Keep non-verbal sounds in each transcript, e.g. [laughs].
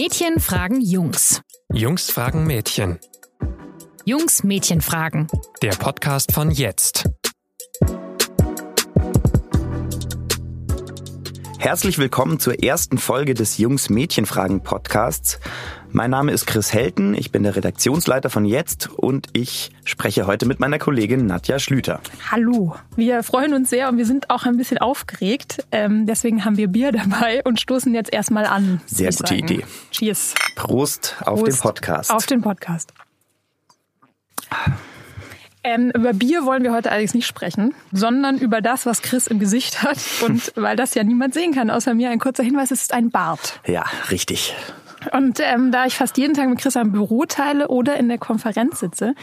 Mädchen fragen Jungs. Jungs fragen Mädchen. Jungs Mädchen fragen. Der Podcast von jetzt. Herzlich willkommen zur ersten Folge des Jungs Mädchen Fragen Podcasts. Mein Name ist Chris Helten, ich bin der Redaktionsleiter von Jetzt und ich spreche heute mit meiner Kollegin Nadja Schlüter. Hallo, wir freuen uns sehr und wir sind auch ein bisschen aufgeregt. Ähm, deswegen haben wir Bier [laughs] dabei und stoßen jetzt erstmal an. Sehr gute sagen. Idee. Cheers. Prost auf Prost den Podcast. Auf den Podcast. Ähm, über Bier wollen wir heute allerdings nicht sprechen, sondern über das, was Chris im Gesicht hat. [laughs] Und weil das ja niemand sehen kann, außer mir, ein kurzer Hinweis, es ist ein Bart. ja, richtig. Und ähm, da ich fast jeden Tag mit Chris am Büro teile oder in der Konferenz sitze,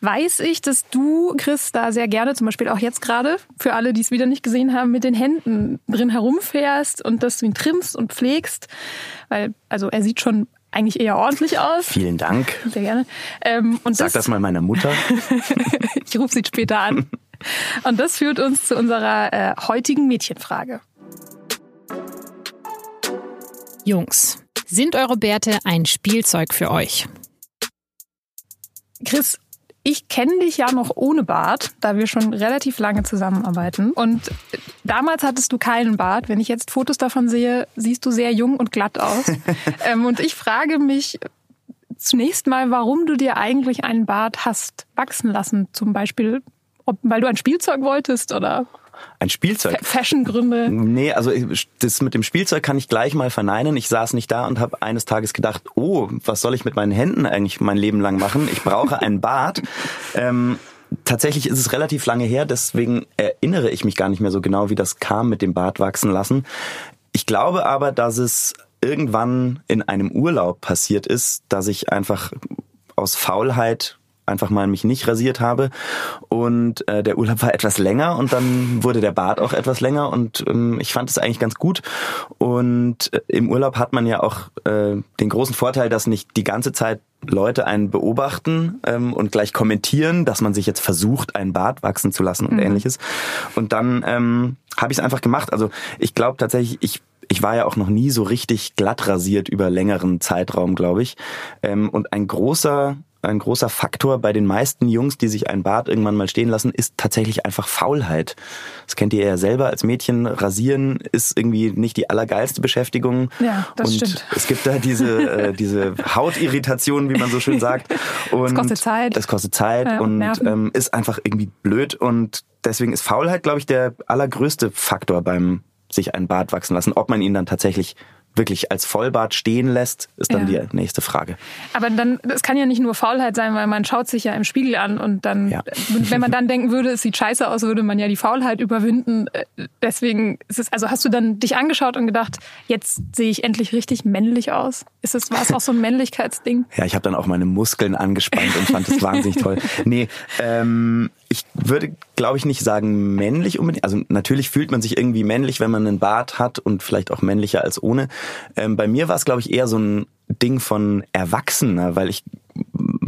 weiß ich, dass du, Chris, da sehr gerne, zum Beispiel auch jetzt gerade, für alle, die es wieder nicht gesehen haben, mit den Händen drin herumfährst und dass du ihn trimmst und pflegst. Weil, also er sieht schon eigentlich eher ordentlich aus. Vielen Dank. Sehr gerne. Ähm, und Sag das mal meiner Mutter. [laughs] ich rufe sie später an. Und das führt uns zu unserer äh, heutigen Mädchenfrage. Jungs, sind eure Bärte ein Spielzeug für euch? Chris, ich kenne dich ja noch ohne Bart, da wir schon relativ lange zusammenarbeiten. Und damals hattest du keinen Bart. Wenn ich jetzt Fotos davon sehe, siehst du sehr jung und glatt aus. [laughs] ähm, und ich frage mich zunächst mal, warum du dir eigentlich einen Bart hast wachsen lassen. Zum Beispiel, ob, weil du ein Spielzeug wolltest oder Ein Spielzeug. Fa- Fashiongründe. Nee, also das mit dem Spielzeug kann ich gleich mal verneinen. Ich saß nicht da und habe eines Tages gedacht, oh, was soll ich mit meinen Händen eigentlich mein Leben lang machen? Ich brauche einen Bart. [laughs] Ähm, tatsächlich ist es relativ lange her, deswegen erinnere ich mich gar nicht mehr so genau, wie das kam mit dem Bart wachsen lassen. Ich glaube aber, dass es irgendwann in einem Urlaub passiert ist, dass ich einfach aus Faulheit einfach mal mich nicht rasiert habe und äh, der Urlaub war etwas länger und dann wurde der Bart auch etwas länger und ähm, ich fand es eigentlich ganz gut und äh, im Urlaub hat man ja auch äh, den großen Vorteil, dass nicht die ganze Zeit Leute einen beobachten ähm, und gleich kommentieren, dass man sich jetzt versucht, einen Bart wachsen zu lassen und ähnliches. Und dann ähm, habe ich es einfach gemacht. Also ich glaube tatsächlich, ich ich war ja auch noch nie so richtig glatt rasiert über längeren Zeitraum, glaube ich. Ähm, und ein großer ein großer Faktor bei den meisten Jungs, die sich einen Bart irgendwann mal stehen lassen, ist tatsächlich einfach Faulheit. Das kennt ihr ja selber als Mädchen. Rasieren ist irgendwie nicht die allergeilste Beschäftigung. Ja, das und stimmt. Es gibt da diese, äh, diese Hautirritation, wie man so schön sagt. [laughs] Und kostet Zeit. Das kostet Zeit Ja, und und ähm, ist einfach irgendwie blöd. Und deswegen ist Faulheit, glaube ich, der allergrößte Faktor beim sich einen Bart wachsen lassen. Ob man ihn dann tatsächlich wirklich als Vollbart stehen lässt, ist dann Ja. die nächste Frage. Aber dann, das kann ja nicht nur Faulheit sein, weil man schaut sich ja im Spiegel an und dann, Ja. wenn man dann denken würde, es sieht scheiße aus, würde man ja die Faulheit überwinden. Äh, Deswegen ist es, also hast du dann dich angeschaut und gedacht, jetzt sehe ich endlich richtig männlich aus? Ist es, war es auch so ein Männlichkeitsding? Ja, ich habe dann auch meine Muskeln angespannt und fand das [laughs] wahnsinnig toll. Nee, ähm, ich würde, glaube ich, nicht sagen männlich unbedingt. Also natürlich fühlt man sich irgendwie männlich, wenn man einen Bart hat und vielleicht auch männlicher als ohne. Ähm, bei mir war es, glaube ich, eher so ein Ding von Erwachsener, weil ich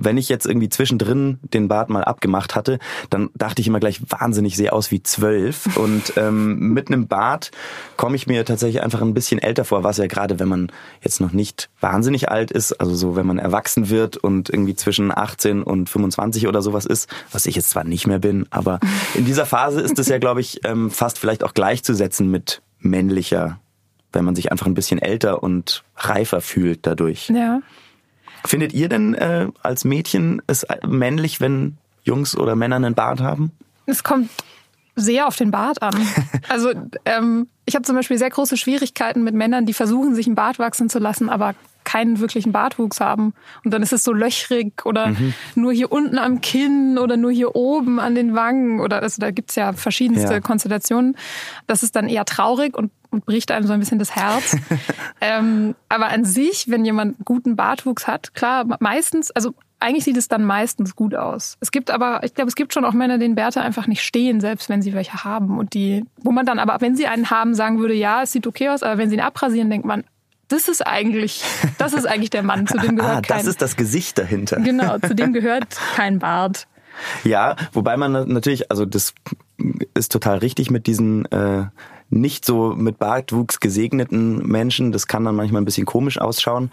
wenn ich jetzt irgendwie zwischendrin den Bart mal abgemacht hatte, dann dachte ich immer gleich wahnsinnig sehr aus wie zwölf. [laughs] Und ähm, mit einem Bart komme ich mir tatsächlich einfach ein bisschen älter vor, was ja gerade, wenn man jetzt noch nicht wahnsinnig alt ist, also so, wenn man erwachsen wird und irgendwie zwischen 18 und 25 oder sowas ist, was ich jetzt zwar nicht mehr bin, aber [laughs] in dieser Phase ist es ja, glaube ich, ähm, fast vielleicht auch gleichzusetzen mit männlicher, wenn man sich einfach ein bisschen älter und reifer fühlt dadurch. Ja. Findet ihr denn äh, als Mädchen es männlich, wenn Jungs oder Männer einen Bart haben? Es kommt sehr auf den Bart an. [laughs] Also ähm, ich habe zum Beispiel sehr große Schwierigkeiten mit Männern, die versuchen, sich einen Bart wachsen zu lassen, aber keinen wirklichen Bartwuchs haben. Und dann ist es so löchrig oder Mhm. nur hier unten am Kinn oder nur hier oben an den Wangen. Oder also da gibt's ja verschiedenste Ja. Konstellationen. Das ist dann eher traurig und, und bricht einem so ein bisschen das Herz. [laughs] ähm, aber an sich, wenn jemand guten Bartwuchs hat, klar, meistens, also eigentlich sieht es dann meistens gut aus. Es gibt aber, ich glaube, es gibt schon auch Männer, denen Bärte einfach nicht stehen, selbst wenn sie welche haben. Und die, wo man dann aber, wenn sie einen haben, sagen würde, ja, es sieht okay aus, aber wenn sie ihn abrasieren, denkt man, das ist eigentlich, das ist eigentlich der Mann, zu dem [laughs] gehört Ah, kein, das ist das Gesicht dahinter. genau, zu dem [laughs] gehört kein Bart. Ja, wobei man na- natürlich, also das ist total richtig mit diesen äh, nicht so mit Bartwuchs gesegneten Menschen. Das kann dann manchmal ein bisschen komisch ausschauen.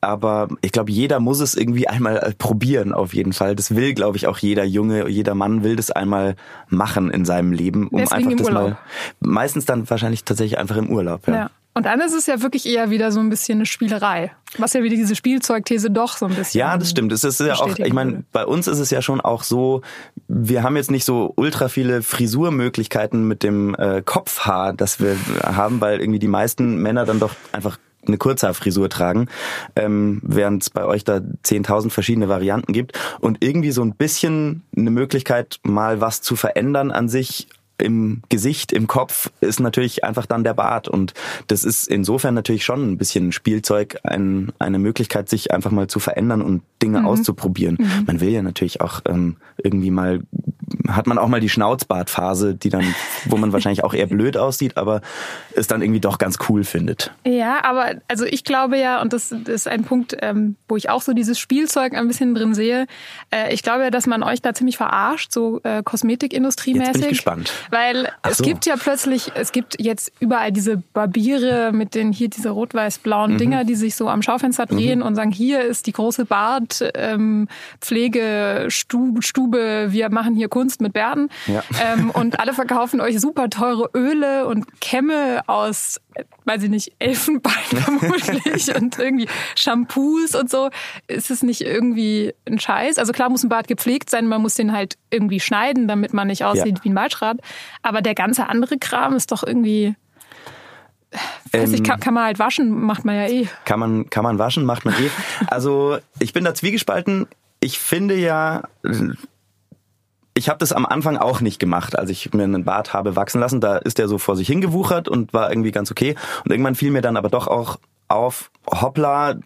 Aber ich glaube, jeder muss es irgendwie [laughs] einmal probieren, auf jeden Fall. Das will, glaube ich, auch jeder Junge, jeder Mann will das einmal machen in seinem Leben, um Deswegen einfach das Urlaub. mal. Meistens dann wahrscheinlich tatsächlich einfach im Urlaub. Ja. Ja. Und dann ist es ja wirklich eher wieder so ein bisschen eine Spielerei. Was ja wieder diese Spielzeugthese doch so ein bisschen. Ja, das stimmt. Es ist ja auch, ich meine, bei uns ist es ja schon auch so, wir haben jetzt nicht so ultra viele Frisurmöglichkeiten mit dem äh, Kopfhaar, das wir haben, weil irgendwie die meisten Männer dann doch einfach eine Kurzhaarfrisur tragen, ähm, während es bei euch da 10.000 verschiedene Varianten gibt und irgendwie so ein bisschen eine Möglichkeit, mal was zu verändern an sich im Gesicht, im Kopf ist natürlich einfach dann der Bart und das ist insofern natürlich schon ein bisschen Spielzeug, ein, eine Möglichkeit, sich einfach mal zu verändern und Dinge auszuprobieren. Man will ja natürlich auch ähm, irgendwie mal, hat man auch mal die Schnauzbartphase, die dann, wo man wahrscheinlich auch eher blöd aussieht, aber es dann irgendwie doch ganz cool findet. Ja, aber also ich glaube ja, und das, das ist ein Punkt, ähm, wo ich auch so dieses Spielzeug ein bisschen drin sehe. Äh, ich glaube ja, dass man euch da ziemlich verarscht, so äh, Kosmetikindustrie-mäßig. Jetzt bin ich gespannt. Weil Ach es so. gibt ja plötzlich, es gibt jetzt überall diese Barbiere mit den hier diese rot-weiß-blauen Mhm. Dinger, die sich so am Schaufenster drehen und sagen, hier ist die große Bart, ähm, Pflegestube, Stube, wir machen hier Kunst mit Bärten. Ja. Ähm, und alle verkaufen euch super teure Öle und Kämme aus, weiß ich nicht, Elfenbein [laughs] vermutlich und irgendwie Shampoos und so. Ist es nicht irgendwie ein Scheiß? Also klar muss ein Bart gepflegt sein, man muss den halt irgendwie schneiden, damit man nicht aussieht Ja. wie ein Waldschrat. Aber der ganze andere Kram ist doch irgendwie, weiß ich, Ähm, kann, kann man halt waschen, macht man ja eh. Kann man, kann man waschen, macht man eh. Also ich bin da zwiegespalten. Ich finde ja, ich habe das am Anfang auch nicht gemacht, als ich mir einen Bart habe wachsen lassen. Da ist der so vor sich hingewuchert und war irgendwie ganz okay. Und irgendwann fiel mir dann aber doch auch auf, hoppla,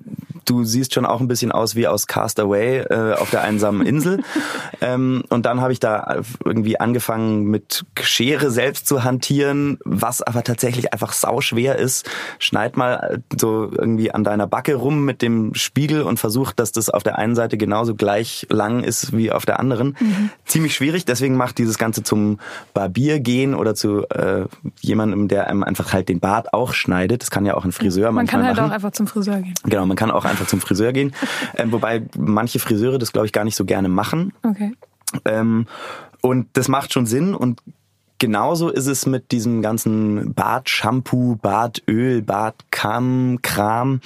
du siehst schon auch ein bisschen aus wie aus Castaway äh, auf der einsamen Insel. [laughs] ähm, und dann habe ich da irgendwie angefangen mit Schere selbst zu hantieren, was aber tatsächlich einfach sauschwer ist. Schneid mal so irgendwie an deiner Backe rum mit dem Spiegel und versuch, dass das auf der einen Seite genauso gleich lang ist wie auf der anderen. Ziemlich schwierig, deswegen macht dieses Ganze zum Barbier gehen oder zu äh, jemandem, der einem einfach halt den Bart auch schneidet. Das kann ja auch ein Friseur Man kann manchmal halt machen. auch einfach zum Friseur gehen. Genau, man kann auch einfach zum Friseur gehen. Ähm, wobei manche Friseure das, glaube ich, gar nicht so gerne machen. Okay. Ähm, und das macht schon Sinn. Und genauso ist es mit diesem ganzen Bartshampoo, Bartöl, Bartkram, Kram.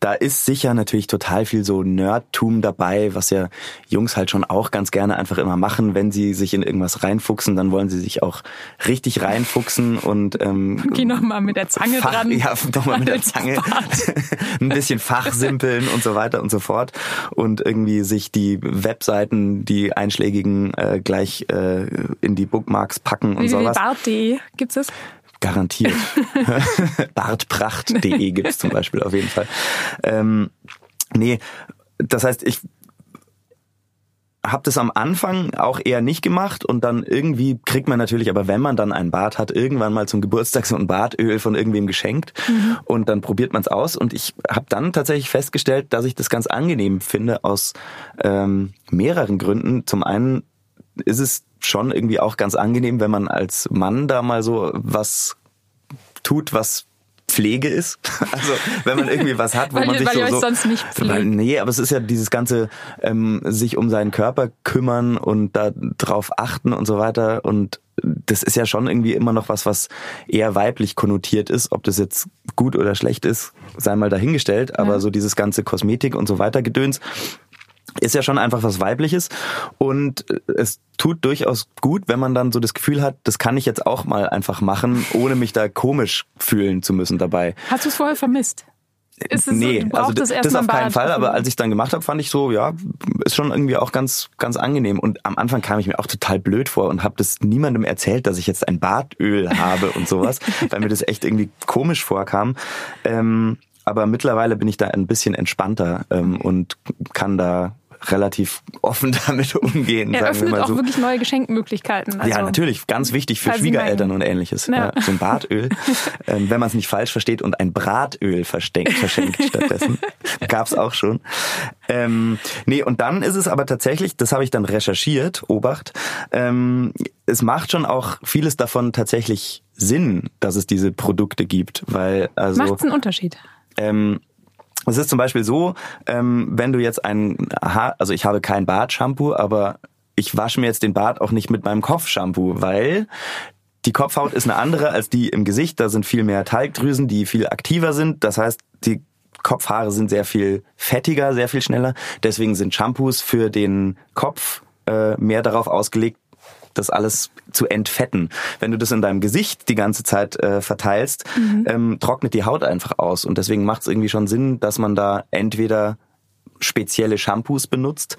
Da ist sicher natürlich total viel so Nerdtum dabei, was ja Jungs halt schon auch ganz gerne einfach immer machen. Wenn sie sich in irgendwas reinfuchsen, dann wollen sie sich auch richtig reinfuchsen und ähm, [laughs] Geh noch mal mit der Zange Fach, dran. Ja, nochmal mit der Zange. [laughs] Ein bisschen fachsimpeln und so weiter und so fort. Und irgendwie sich die Webseiten, die einschlägigen, äh, gleich äh, in die Bookmarks packen und sowas. www.bart.de gibt's das? Garantiert. [laughs] Bartpracht.de [laughs] gibt's zum Beispiel auf jeden Fall. Ähm, nee, das heißt, ich habe das am Anfang auch eher nicht gemacht und dann irgendwie kriegt man natürlich, aber wenn man dann einen Bart hat, irgendwann mal zum Geburtstag so ein Bartöl von irgendwem geschenkt und dann probiert man es aus und ich habe dann tatsächlich festgestellt, dass ich das ganz angenehm finde aus ähm, mehreren Gründen. Zum einen ist es schon irgendwie auch ganz angenehm, wenn man als Mann da mal so was tut, was Pflege ist. [laughs] Also wenn man irgendwie was hat, wo Weil man sich weil so, ihr euch so sonst nicht pflegt. Weil- Nee, aber es ist ja dieses ganze ähm, sich um seinen Körper kümmern und da drauf achten und so weiter und das ist ja schon irgendwie immer noch was, was eher weiblich konnotiert ist. Ob das jetzt gut oder schlecht ist, sei mal dahingestellt. Aber Ja. so dieses ganze Kosmetik und so weiter Gedöns ist ja schon einfach was Weibliches und es tut durchaus gut, wenn man dann so das Gefühl hat, das kann ich jetzt auch mal einfach machen, ohne mich da komisch fühlen zu müssen dabei. Hast du es vorher vermisst? Ist es nee, so, also das, das auf keinen Fall, aber als ich es dann gemacht habe, fand ich so, ja, ist schon irgendwie auch ganz ganz angenehm und am Anfang kam ich mir auch total blöd vor und habe das niemandem erzählt, dass ich jetzt ein Bartöl habe und sowas, [laughs] weil mir das echt irgendwie komisch vorkam. Ähm, aber mittlerweile bin ich da ein bisschen entspannter ähm, und kann da relativ offen [laughs] damit umgehen, sagen wir eröffnet mal auch so. wirklich neue Geschenkmöglichkeiten. Also, ja, natürlich, ganz wichtig für Schwiegereltern meinen- und ähnliches. Ja. Ja. so ein Bartöl, ähm, wenn man es nicht falsch versteht und ein Bratöl versteckt, verschenkt stattdessen. [laughs] Gab's auch schon. Ähm, nee, und dann ist es aber tatsächlich, das habe ich dann recherchiert, Obacht, ähm, es macht schon auch vieles davon tatsächlich Sinn, dass es diese Produkte gibt, weil also Macht's einen Unterschied? ähm, es ist zum Beispiel so, ähm, wenn du jetzt ein Haar, also ich habe kein Bartshampoo, aber ich wasche mir jetzt den Bart auch nicht mit meinem Kopfshampoo, weil die Kopfhaut ist eine andere als die im Gesicht. Da sind viel mehr Talgdrüsen, die viel aktiver sind. Das heißt, die Kopfhaare sind sehr viel fettiger, sehr viel schneller. Deswegen sind Shampoos für den Kopf äh, mehr darauf ausgelegt, das alles zu entfetten. Wenn du das in deinem Gesicht die ganze Zeit äh, verteilst, ähm, trocknet die Haut einfach aus. Und deswegen macht es irgendwie schon Sinn, dass man da entweder spezielle Shampoos benutzt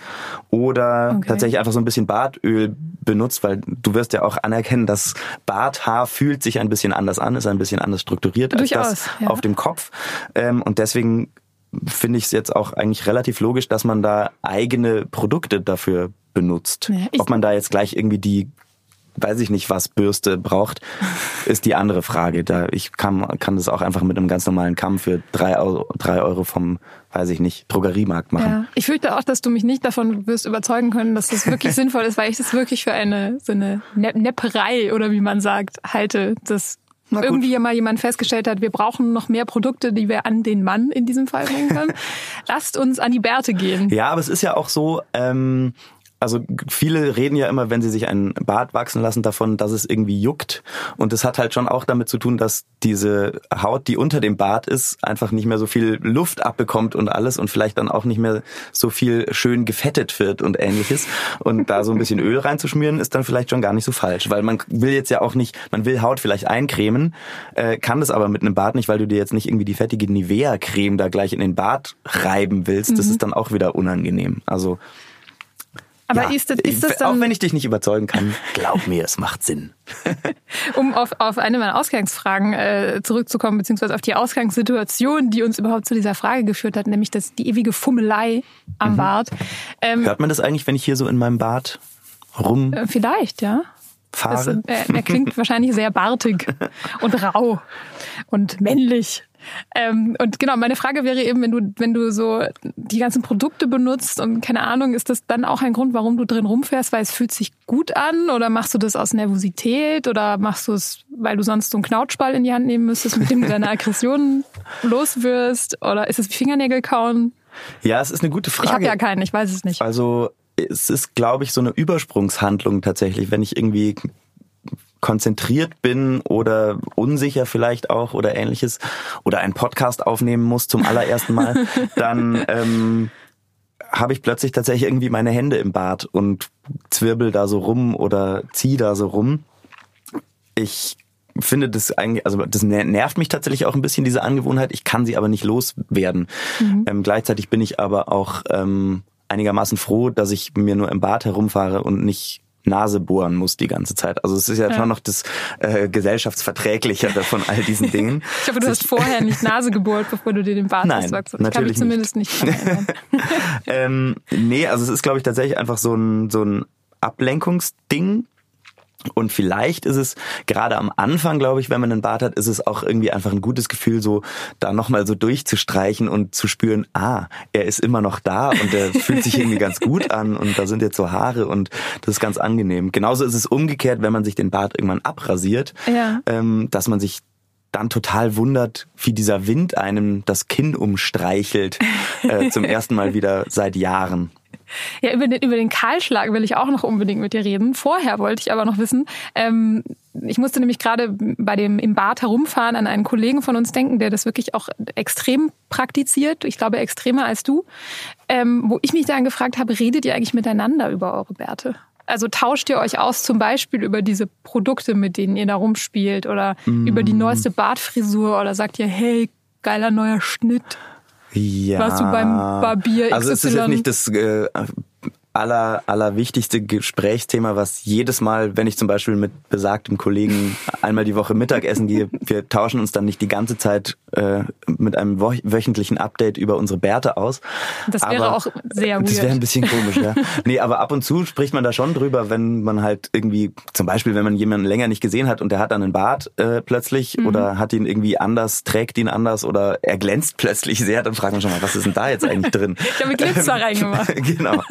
oder Okay. tatsächlich einfach so ein bisschen Bartöl benutzt, weil du wirst ja auch anerkennen, dass Barthaar fühlt sich ein bisschen anders an, ist ein bisschen anders strukturiert als Durchaus, das ja. auf dem Kopf. Ähm, und deswegen finde ich es jetzt auch eigentlich relativ logisch, dass man da eigene Produkte dafür benutzt. Ja, Ob man da jetzt gleich irgendwie die weiß ich nicht, was Bürste braucht, [laughs] ist die andere Frage. Da ich kann, kann das auch einfach mit einem ganz normalen Kamm für drei Euro, drei Euro vom, weiß ich nicht, Drogeriemarkt machen. Ja. Ich fürchte auch, dass du mich nicht davon wirst überzeugen können, dass das wirklich [laughs] sinnvoll ist, weil ich das wirklich für eine so eine Ne- Nepperei oder wie man sagt halte, dass irgendwie mal jemand festgestellt hat, wir brauchen noch mehr Produkte, die wir an den Mann in diesem Fall bringen können. [laughs] Lasst uns an die Bärte gehen. Ja, aber es ist ja auch so, ähm, also viele reden ja immer, wenn sie sich einen Bart wachsen lassen, davon, dass es irgendwie juckt. Und das hat halt schon auch damit zu tun, dass diese Haut, die unter dem Bart ist, einfach nicht mehr so viel Luft abbekommt und alles und vielleicht dann auch nicht mehr so viel schön gefettet wird und ähnliches. Und da so ein bisschen Öl reinzuschmieren, ist dann vielleicht schon gar nicht so falsch. Weil man will jetzt ja auch nicht, man will Haut vielleicht eincremen, äh, kann das aber mit einem Bart nicht, weil du dir jetzt nicht irgendwie die fettige Nivea-Creme da gleich in den Bart reiben willst. Das ist dann auch wieder unangenehm. Also Aber ja, ist das, ist das auch dann, wenn ich dich nicht überzeugen kann, [laughs] glaub mir, es macht Sinn. [laughs] um auf, auf eine meiner Ausgangsfragen äh, zurückzukommen, beziehungsweise auf die Ausgangssituation, die uns überhaupt zu dieser Frage geführt hat, nämlich das, die ewige Fummelei am Bart. Ähm, Hört man das eigentlich, wenn ich hier so in meinem Bart rumfahre? äh, vielleicht, ja. Das, äh, er klingt [laughs] wahrscheinlich sehr bartig und rau und männlich. Ähm, und genau, meine Frage wäre eben, wenn du, wenn du so die ganzen Produkte benutzt und keine Ahnung, ist das dann auch ein Grund, warum du drin rumfährst, weil es fühlt sich gut an oder machst du das aus Nervosität oder machst du es, weil du sonst so einen Knautschball in die Hand nehmen müsstest, mit dem du deine Aggressionen [laughs] loswirst oder ist es wie Fingernägel kauen? Ja, es ist eine gute Frage. Ich habe ja keinen, ich weiß es nicht. Also es ist, glaube ich, so eine Übersprungshandlung tatsächlich, wenn ich irgendwie konzentriert bin oder unsicher vielleicht auch oder ähnliches oder einen Podcast aufnehmen muss zum allerersten Mal, [laughs] dann ähm, habe ich plötzlich tatsächlich irgendwie meine Hände im Bad und zwirbel da so rum oder zieh da so rum. Ich finde das eigentlich, also das ner- nervt mich tatsächlich auch ein bisschen, diese Angewohnheit. Ich kann sie aber nicht loswerden. Ähm, gleichzeitig bin ich aber auch ähm, einigermaßen froh, dass ich mir nur im Bad herumfahre und nicht Nase bohren muss die ganze Zeit. Also es ist ja, Ja. schon noch das äh, gesellschaftsverträglichere von all diesen [laughs] Dingen. Ich hoffe, du hast vorher nicht Nase gebohrt, bevor du dir den Bart Nein, auswachst. Ich kann mich zumindest nicht [laughs] erinnern. ähm, nee, also es ist, glaube ich, tatsächlich einfach so ein, so ein Ablenkungsding. Und vielleicht ist es gerade am Anfang, glaube ich, wenn man einen Bart hat, ist es auch irgendwie einfach ein gutes Gefühl, so da nochmal so durchzustreichen und zu spüren, ah, er ist immer noch da und er [laughs] fühlt sich irgendwie ganz gut an und da sind jetzt so Haare und das ist ganz angenehm. Genauso ist es umgekehrt, wenn man sich den Bart irgendwann abrasiert, Ja. ähm, dass man sich dann total wundert, wie dieser Wind einem das Kinn umstreichelt, äh, zum [laughs] ersten Mal wieder seit Jahren. Ja, über den, über den Kahlschlag will ich auch noch unbedingt mit dir reden. Vorher wollte ich aber noch wissen, ähm, ich musste nämlich gerade bei dem im Bad herumfahren an einen Kollegen von uns denken, der das wirklich auch extrem praktiziert. Ich glaube, extremer als du. Ähm, wo ich mich dann gefragt habe, redet ihr eigentlich miteinander über eure Bärte? Also tauscht ihr euch aus zum Beispiel über diese Produkte, mit denen ihr da rumspielt oder über die neueste Bartfrisur oder sagt ihr, hey, geiler neuer Schnitt? Ja. Warst du beim Barbier Also es ist XY? jetzt nicht das äh, aller, aller wichtigste Gesprächsthema, was jedes Mal, wenn ich zum Beispiel mit besagtem Kollegen einmal die Woche Mittagessen gehe, wir tauschen uns dann nicht die ganze Zeit äh, mit einem wöchentlichen Update über unsere Bärte aus. Das wäre Aber- auch sehr Das weird. wäre ein bisschen komisch, ja. [laughs] Nee, aber ab und zu spricht man da schon drüber, wenn man halt irgendwie, zum Beispiel, wenn man jemanden länger nicht gesehen hat und der hat dann einen Bart äh, plötzlich Mhm. oder hat ihn irgendwie anders, trägt ihn anders oder er glänzt plötzlich sehr, dann fragt man schon mal, was ist denn da jetzt eigentlich drin? [laughs] Ich habe Glitzer [laughs] reingemacht. genau.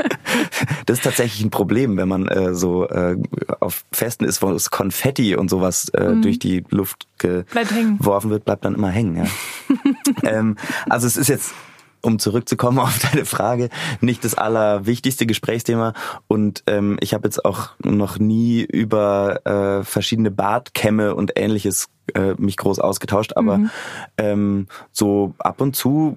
Das ist tatsächlich ein Problem, wenn man äh, so äh, auf Festen ist, wo es Konfetti und sowas äh, Mhm. durch die Luft geworfen wird, bleibt dann immer hängen. Ja. [laughs] ähm, also es ist jetzt um zurückzukommen auf deine Frage, nicht das allerwichtigste Gesprächsthema. Und ähm, ich habe jetzt auch noch nie über äh, verschiedene Bartkämme und ähnliches äh, mich groß ausgetauscht, aber ähm, so ab und zu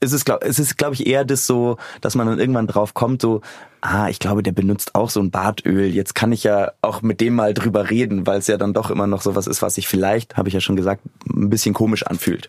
ist es, glaub, es ist, glaube ich, eher das so, dass man dann irgendwann drauf kommt, so, ah, ich glaube, der benutzt auch so ein Bartöl. Jetzt kann ich ja auch mit dem mal drüber reden, weil es ja dann doch immer noch sowas ist, was sich vielleicht, habe ich ja schon gesagt, ein bisschen komisch anfühlt.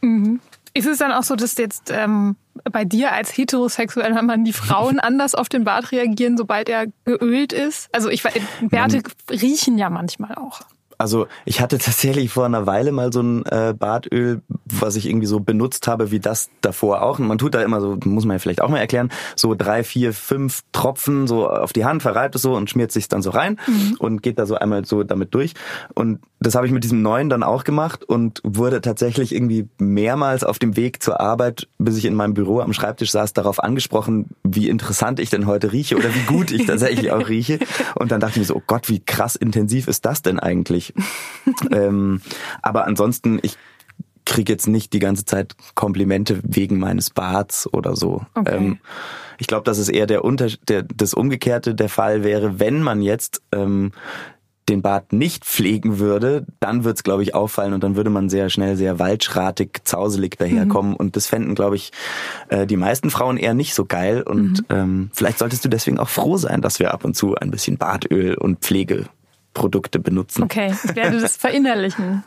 Ist es dann auch so, dass jetzt ähm, bei dir als heterosexueller Mann die Frauen [laughs] anders auf den Bart reagieren, sobald er geölt ist? Also ich weiß, Bärte riechen ja manchmal auch. Also ich hatte [laughs] tatsächlich vor einer Weile mal so ein äh, Bartöl, was ich irgendwie so benutzt habe, wie das davor auch. Und man tut da immer so, muss man ja vielleicht auch mal erklären, so drei, vier, fünf Tropfen so auf die Hand, verreibt es so und schmiert sich dann so rein und geht da so einmal so damit durch. Und das habe ich mit diesem neuen dann auch gemacht und wurde tatsächlich irgendwie mehrmals auf dem Weg zur Arbeit, bis ich in meinem Büro am Schreibtisch saß, darauf angesprochen, wie interessant ich denn heute rieche oder wie gut ich tatsächlich auch rieche. Und dann dachte ich mir so, oh Gott, wie krass intensiv ist das denn eigentlich? [laughs] ähm, aber ansonsten, ich kriege jetzt nicht die ganze Zeit Komplimente wegen meines Barts oder so. Okay. Ähm, ich glaube, dass es eher der, Unter der das Umgekehrte der Fall wäre, wenn man jetzt ähm, den Bart nicht pflegen würde, dann wird's, glaube ich, auffallen und dann würde man sehr schnell sehr waldschratig, zauselig daherkommen. Und das fänden, glaube ich, äh, die meisten Frauen eher nicht so geil. Und ähm, vielleicht solltest du deswegen auch froh sein, dass wir ab und zu ein bisschen Bartöl und Pflegeprodukte benutzen. Okay, ich werde das verinnerlichen.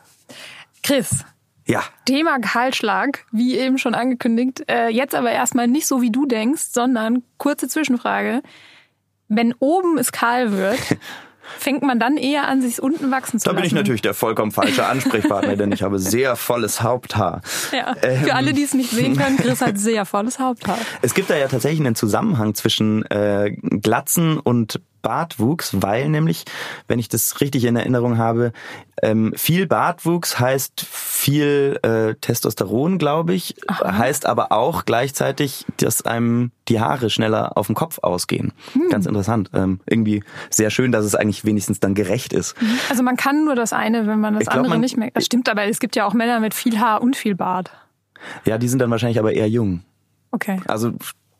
Chris, Ja. Thema Kahlschlag, wie eben schon angekündigt. Äh, jetzt aber erstmal nicht so, wie du denkst, sondern kurze Zwischenfrage. Wenn oben es kahl wird, [laughs] fängt man dann eher an, sich unten wachsen zu Da lassen? bin ich natürlich der vollkommen falsche Ansprechpartner, [laughs] denn ich habe sehr volles Haupthaar. Ja. Ähm. Für alle, die es nicht sehen können, Chris hat [laughs] sehr volles Haupthaar. Es gibt da ja tatsächlich einen Zusammenhang zwischen äh, Glatzen und Bartwuchs, weil nämlich, wenn ich das richtig in Erinnerung habe, ähm, viel Bartwuchs heißt viel äh, Testosteron, glaube ich, heißt aber auch gleichzeitig, dass einem die Haare schneller auf dem Kopf ausgehen. Ganz interessant. Ähm, irgendwie sehr schön, dass es eigentlich wenigstens dann gerecht ist. Also man kann nur das eine, wenn man das glaub, andere man- nicht mehr. Das stimmt, aber es gibt ja auch Männer mit viel Haar und viel Bart. Ja, die sind dann wahrscheinlich aber eher jung. Okay. Also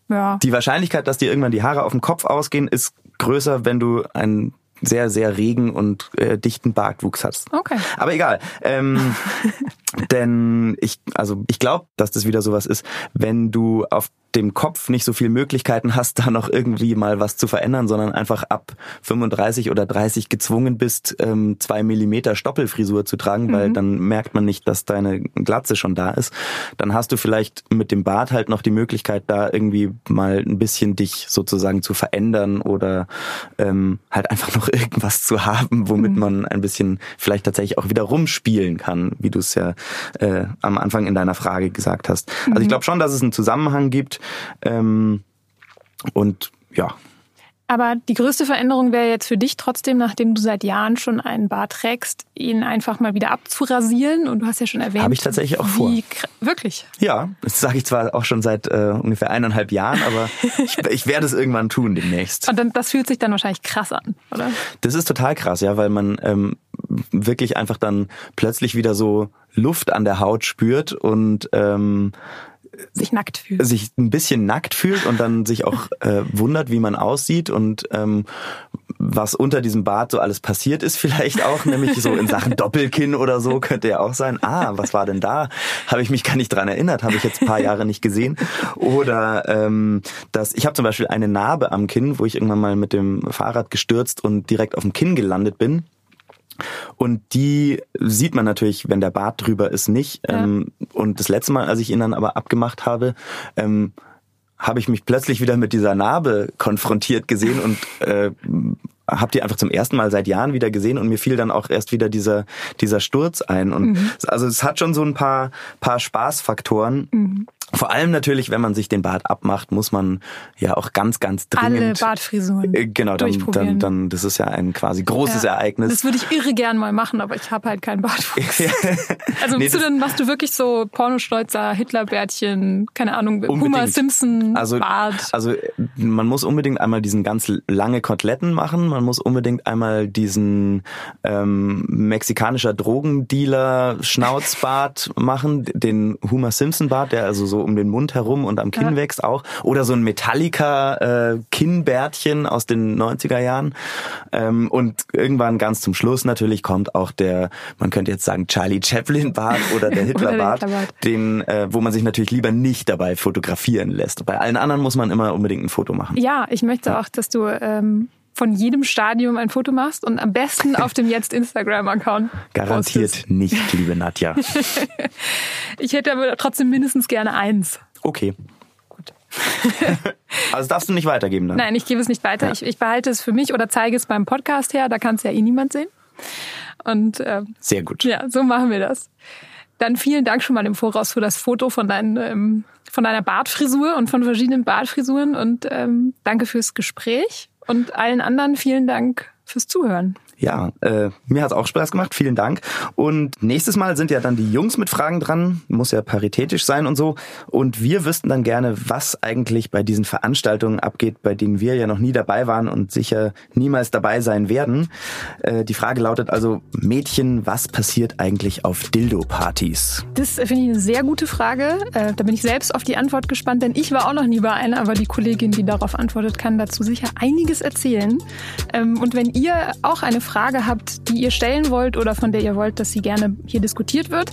Ja. die Wahrscheinlichkeit, dass dir irgendwann die Haare auf dem Kopf ausgehen, ist größer, wenn du einen sehr, sehr regen und äh, dichten Bartwuchs hast. Okay. Aber egal. Ähm, [laughs] denn ich, also ich glaube, dass das wieder sowas ist, wenn du auf dem Kopf nicht so viel Möglichkeiten hast, [laughs] da noch irgendwie mal was zu verändern, sondern einfach ab 35 oder 30 gezwungen bist, ähm, zwei Millimeter Stoppelfrisur zu tragen, weil dann merkt man nicht, dass deine Glatze schon da ist. Dann hast du vielleicht mit dem Bart halt noch die Möglichkeit, da irgendwie mal ein bisschen dich sozusagen zu verändern oder ähm, halt einfach noch [laughs] irgendwas zu haben, womit man ein bisschen vielleicht tatsächlich auch wieder rumspielen kann, wie du es ja äh, am Anfang in deiner Frage gesagt hast. Also ich glaube schon, dass es einen Zusammenhang gibt. Ähm, und ja, Aber die größte Veränderung wäre jetzt für dich trotzdem, nachdem du seit Jahren schon einen Bart trägst, ihn einfach mal wieder abzurasieren. Und du hast ja schon erwähnt. Habe ich tatsächlich auch vor. Wirklich? ja, das sage ich zwar auch schon seit äh, ungefähr eineinhalb Jahren, aber [laughs] ich, ich werde es irgendwann tun demnächst. Und dann, das fühlt sich dann wahrscheinlich krass an, oder? Das ist total krass, ja, weil man ähm, wirklich einfach dann plötzlich wieder so Luft an der Haut spürt und ähm, Sich nackt fühlt. sich ein bisschen nackt fühlt und dann sich auch [laughs] äh, wundert, wie man aussieht und ähm, was unter diesem Bart so alles passiert ist vielleicht auch, nämlich so in Sachen [laughs] Doppelkinn oder so könnte ja auch sein. Ah, was war denn da? Habe ich mich gar nicht dran erinnert, habe ich jetzt ein paar Jahre nicht gesehen. Oder ähm, dass ich habe zum Beispiel eine Narbe am Kinn, wo ich irgendwann mal mit dem Fahrrad gestürzt und direkt auf dem Kinn gelandet bin. Und die sieht man natürlich, wenn der Bart drüber ist, nicht. Ähm, und das letzte Mal, als ich ihn dann aber abgemacht habe, ähm, habe ich mich plötzlich wieder mit dieser Narbe konfrontiert gesehen und äh, habe die einfach zum ersten Mal seit Jahren wieder gesehen und mir fiel dann auch erst wieder dieser dieser Sturz ein. Und also es hat schon so ein paar paar Spaßfaktoren vor allem natürlich, wenn man sich den Bart abmacht, muss man ja auch ganz, ganz dringend. Alle Bartfrisuren. Äh, Genau, dann, dann, dann, das ist ja ein quasi großes Ja. Ereignis. Das würde ich irre gern mal machen, aber ich habe halt keinen Bartwuchs. [laughs] Also Nee, bist du dann machst du wirklich so Pornoschneuzer, Hitlerbärtchen, keine Ahnung, Homer. Simpson also, Bart. also man muss unbedingt einmal diesen ganz lange Koteletten machen, man muss unbedingt einmal diesen ähm, mexikanischer Drogendealer Schnauzbart machen, den Homer Simpson Bart, der also so um den Mund herum und am Kinn Ja. wächst auch, oder so ein Metallica äh, Kinnbärtchen aus den 90er Jahren ähm, und irgendwann ganz zum Schluss natürlich kommt auch der, man könnte jetzt sagen Charlie Chaplin Bart oder der [laughs] Hitler Bart, Hitlerbart. den, äh, wo man sich natürlich lieber nicht dabei fotografieren lässt. Bei allen anderen muss man immer unbedingt ein Foto machen. Ja, ich möchte auch, dass du ähm, von jedem Stadium ein Foto machst und am besten [laughs] auf dem jetzt Instagram-Account. Garantiert postest. nicht, liebe Nadja. [laughs] Ich hätte aber trotzdem mindestens gerne eins. Okay. Gut. [laughs] Also darfst du nicht weitergeben dann? Nein, ich gebe es nicht weiter. Ja. Ich, ich behalte es für mich oder zeige es beim Podcast her. Da kann es ja eh niemand sehen. Und ähm, Sehr gut. ja, so machen wir das. Dann vielen Dank schon mal im Voraus für das Foto von, deinen, ähm, von deiner Bartfrisur und von verschiedenen Bartfrisuren. Und ähm, danke fürs Gespräch. Und allen anderen vielen Dank fürs Zuhören. Ja, äh, mir hat's auch Spaß gemacht. Vielen Dank. Und nächstes Mal sind ja dann die Jungs mit Fragen dran. Muss ja paritätisch sein und so. Und wir wüssten dann gerne, was eigentlich bei diesen Veranstaltungen abgeht, bei denen wir ja noch nie dabei waren und sicher niemals dabei sein werden. Äh, die Frage lautet also, Mädchen, was passiert eigentlich auf Dildo-Partys? Das finde ich eine sehr gute Frage. Äh, da bin ich selbst auf die Antwort gespannt, denn ich war auch noch nie bei einer, aber die Kollegin, die darauf antwortet, kann dazu sicher einiges erzählen. Ähm, und wenn ihr auch eine Frage habt, die ihr stellen wollt oder von der ihr wollt, dass sie gerne hier diskutiert wird,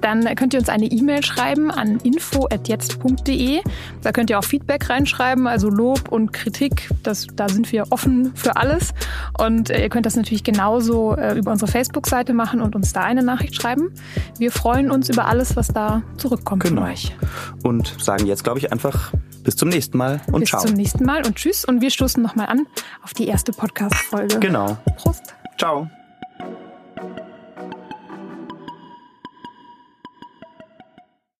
dann könnt ihr uns eine E-Mail schreiben an info@jetzt.de. Da könnt ihr auch Feedback reinschreiben, also Lob und Kritik. Das, da sind wir offen für alles. Und äh, ihr könnt das natürlich genauso äh, über unsere Facebook-Seite machen und uns da eine Nachricht schreiben. Wir freuen uns über alles, was da zurückkommt Genau. von euch. Und sagen jetzt, glaube ich, einfach bis zum nächsten Mal und Bis ciao. Bis zum nächsten Mal und tschüss. Und wir stoßen nochmal an auf die erste Podcast-Folge. Genau. Prost. Ciao.